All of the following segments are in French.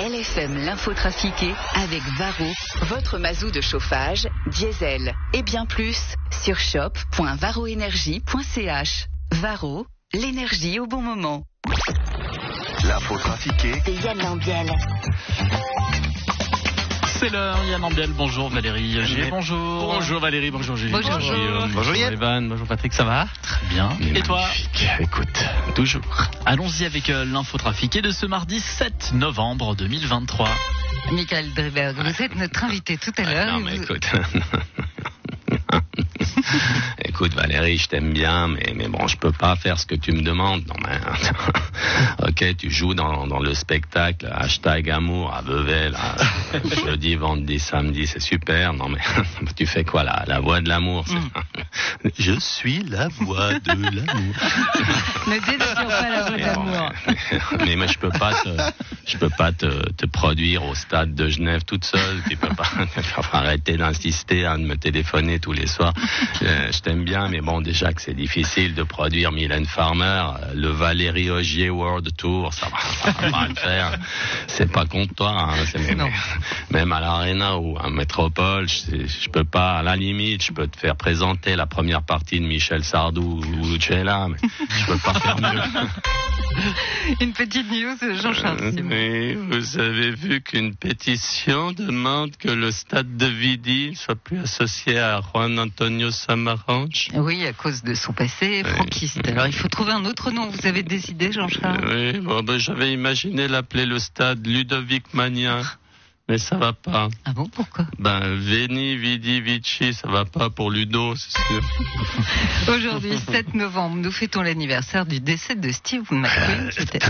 LFM l'info trafiquée avec Varro, votre mazou de chauffage, diesel et bien plus sur shop.varroénergie.ch. Varro, l'énergie au bon moment. L'info trafiquée de Yann Lambiel. C'est l'heure, Yann Ambiel, bonjour Valérie G, bonjour. Bonjour Valérie, bonjour Julie. Bonjour. Bonjour, Guillaume, bonjour Yann. Evan, bonjour Patrick, ça va? Très bien. Et toi? Écoute, toujours. Allons-y avec euh, l'info trafiquée de ce mardi 7 novembre 2023. Michael Dreberg, vous êtes notre invité tout à l'heure. non, mais vous- écoute. écoute, Valérie, je t'aime bien, mais, mais bon, je peux pas faire ce que tu me demandes. Non, mais. ok, tu joues dans, dans le spectacle, hashtag amour à Vevey, là. Jeudi, vendredi, samedi, c'est super. Non, mais tu fais quoi, là La voix de l'amour c'est- Je suis la voix de l'amour. Ne dénature pas la voix d'amour. bon, mais, moi, je peux pas te, je peux pas te, te produire au stade de Genève toute seule. Tu peux pas, tu peux pas arrêter d'insister à me téléphoner tous les soirs. Euh, je t'aime bien, mais bon, déjà que c'est difficile de produire Mylène Farmer, euh, le Valérie Ogier World Tour, ça va, ça va pas le faire. C'est pas contre toi, hein, même, à l'Arena ou à Métropole, je, je peux pas, à la limite, je peux te faire présenter la première partie de Michel Sardou ou Lucella, mais je peux pas faire mieux. Une petite news, Jean-Charles Euh. Oui, vous avez vu qu'une pétition demande que le stade de Vidi soit plus associé à Juan Antonio Samaranch. Oui, à cause de son passé franquiste. Alors, il faut trouver un autre nom. Vous avez décidé, Jean-Charles Oui, bon, ben, j'avais imaginé l'appeler le stade Ludovic Mania, mais ça va pas. Ah bon, pourquoi? Ben, Veni, Vidi, Vici, ça va pas pour Ludo, c'est sûr. Aujourd'hui, 7 novembre, nous fêtons l'anniversaire du décès de Steve McQueen. qui était-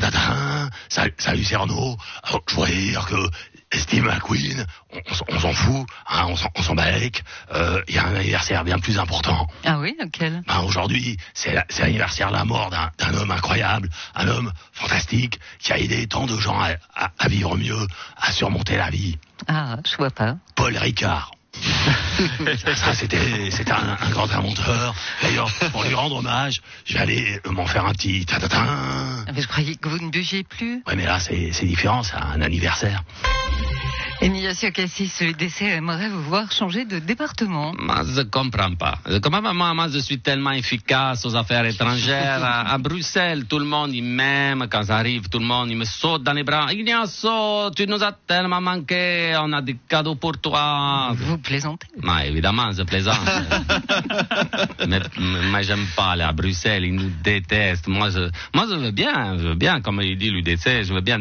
salut, salut Arnaud. Alors, je voudrais dire que Steve McQueen, on, on s'en- on s'en fout, hein, on s'en- on s'en balèque. Euh, Il y a un anniversaire bien plus important. Ah oui, lequel? Ben, Aujourd'hui, c'est la- c'est l'anniversaire de la mort d'un d'un homme incroyable, un homme fantastique qui a aidé tant de gens à, à- à vivre mieux, à surmonter la vie. Ah, je vois pas. Paul Ricard. Ça, c'était c'était un, un grand inventeur. D'ailleurs, pour lui rendre hommage, je vais aller m'en faire un petit tatatin. Ah, mais je croyais que vous ne buviez plus? Ouais, mais là, c'est c'est différent, c'est un anniversaire. Ignacio Cassis, le décès aimerait vous voir changer de département. Moi, je comprends pas. Comment moi, moi, je suis tellement efficace aux affaires étrangères. À, à Bruxelles, tout le monde, il m'aime. Quand j'arrive, tout le monde, il me saute dans les bras. Ignacio, tu nous as tellement manqué. On a des cadeaux pour toi. Vous plaisantez? Mais évidemment, je plaisante. mais mais j'aime pas aller à Bruxelles. Ils nous détestent. Moi, je, moi, je veux bien, je veux bien, comme il dit l'UDC, je veux bien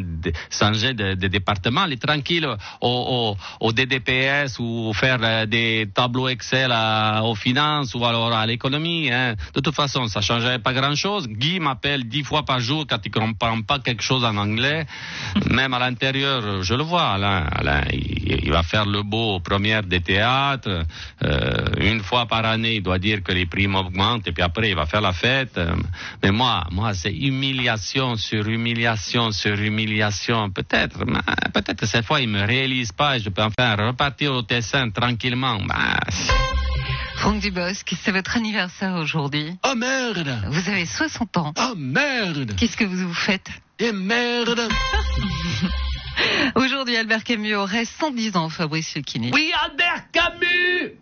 changer de, de département, aller tranquille au, au, au DDPS ou faire euh, des tableaux Excel à- aux finances ou alors à l'économie. hein. De toute façon, ça changerait pas grand-chose. Guy m'appelle dix fois par jour quand il comprend pas quelque chose en anglais. Même à l'intérieur, je le vois, Alain. Alain, il, il va faire le beau aux premières des théâtres. Euh, une fois par année, il doit dire que les primes augmentent et puis après, il va faire la fête. Euh, Mais moi, moi, c'est humiliation sur humiliation sur humiliation. Peut-être, peut-être cette fois, il me réalise pas et je peux enfin repartir au Tessin tranquillement. Bah, Franck Dubosc, c'est votre anniversaire aujourd'hui. Oh merde Vous avez 60 ans. Oh merde Qu'est-ce que vous faites? Et merde Aujourd'hui, Albert Camus aurait 110 ans, Fabrice Lucchini. Oui, Albert Camus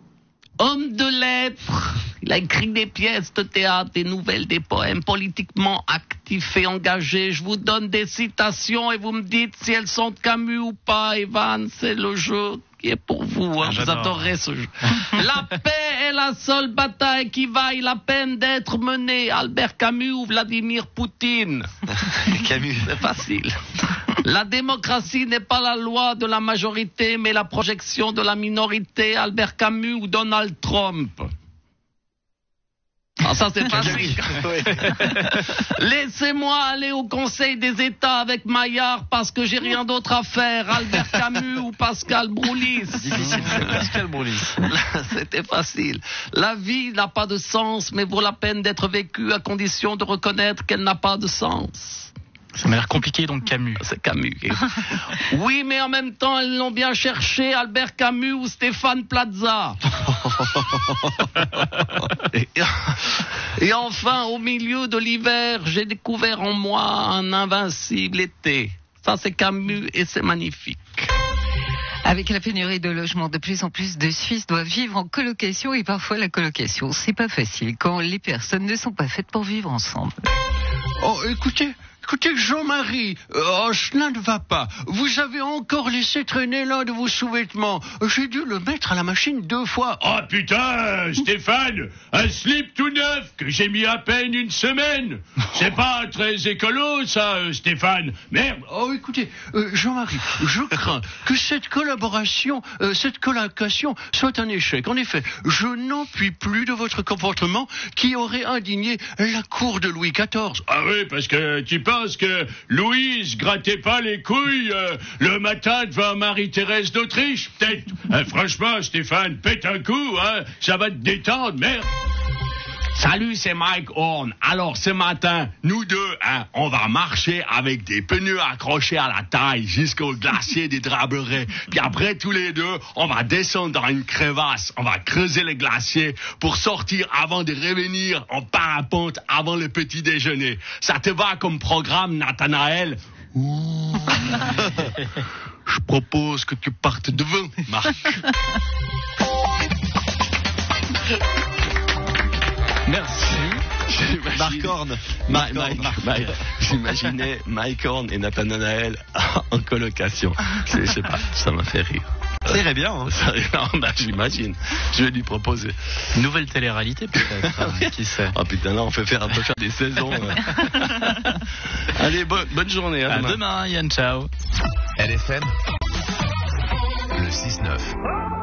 Homme de lettres. Il a écrit des pièces de théâtre, des nouvelles, des poèmes politiquement actifs et engagés. Je vous donne des citations et vous me dites si elles sont de Camus ou pas. Evan, c'est le jeu qui est pour vous. hein. Vous j'adore. adorez ce jeu. la paix est la seule bataille qui vaille la peine d'être menée. Albert Camus ou Vladimir Poutine Camus. c'est facile. La démocratie n'est pas la loi de la majorité, mais la projection de la minorité. Albert Camus ou Donald Trump. Ah, ça c'est facile. Laissez-moi aller au Conseil des États avec Maillard parce que j'ai rien d'autre à faire. Albert Camus ou Pascal Broulis. Pascal Broulis. C'était facile. La vie n'a pas de sens, mais vaut la peine d'être vécue à condition de reconnaître qu'elle n'a pas de sens. Ça m'a l'air compliqué, donc Camus. C'est Camus. oui, mais en même temps, ils l'ont bien cherché, Albert Camus ou Stéphane Plaza. et, et enfin, au milieu de l'hiver, j'ai découvert en moi un invincible été. Ça, c'est Camus et c'est magnifique. Avec la pénurie de logements, de plus en plus de Suisses doivent vivre en colocation et parfois la colocation, c'est pas facile quand les personnes ne sont pas faites pour vivre ensemble. Oh, écoutez, écoutez, Jean-Marie, oh, cela ne va pas. Vous avez encore laissé traîner l'un de vos sous-vêtements. J'ai dû le mettre à la machine deux fois. Oh putain, Stéphane, un slip tout neuf que j'ai mis à peine une semaine. C'est pas très écolo, ça, euh, Stéphane. Merde. Oh, écoutez, euh, Jean-Marie, je crains que cette collaboration, euh, cette colocation soit un échec. En effet, je n'en puis plus de votre comportement qui aurait indigné la cour de Louis XIV. Ah oui, parce que tu que Louise grattait pas les couilles euh, le matin devant Marie-Thérèse d'Autriche, peut-être. Euh, franchement, Stéphane, pète un coup, hein, ça va te détendre, merde. Salut, c'est Mike Horn. Alors, ce matin, nous deux, hein, on va marcher avec des pneus accrochés à la taille jusqu'au glacier des Draberets. Puis après, tous les deux, on va descendre dans une crevasse. On va creuser le glacier pour sortir avant de revenir en parapente avant le petit déjeuner. Ça te va comme programme, Nathanaël? Je propose que tu partes devant, Marc. Merci. Marc Horn. Marc J'imaginais Mike Horn et Nathanaël en colocation. Je sais pas, ça m'a fait rire. Ça irait bien. hein. Ça- non, bah, J'imagine. Je vais lui proposer. Nouvelle télé-réalité peut-être, hein, qui sait. Oh putain, là, on fait faire, on peut faire des saisons. euh. Allez, bo- bonne journée. À À demain. demain, Yann, ciao. LFM, le 6-9.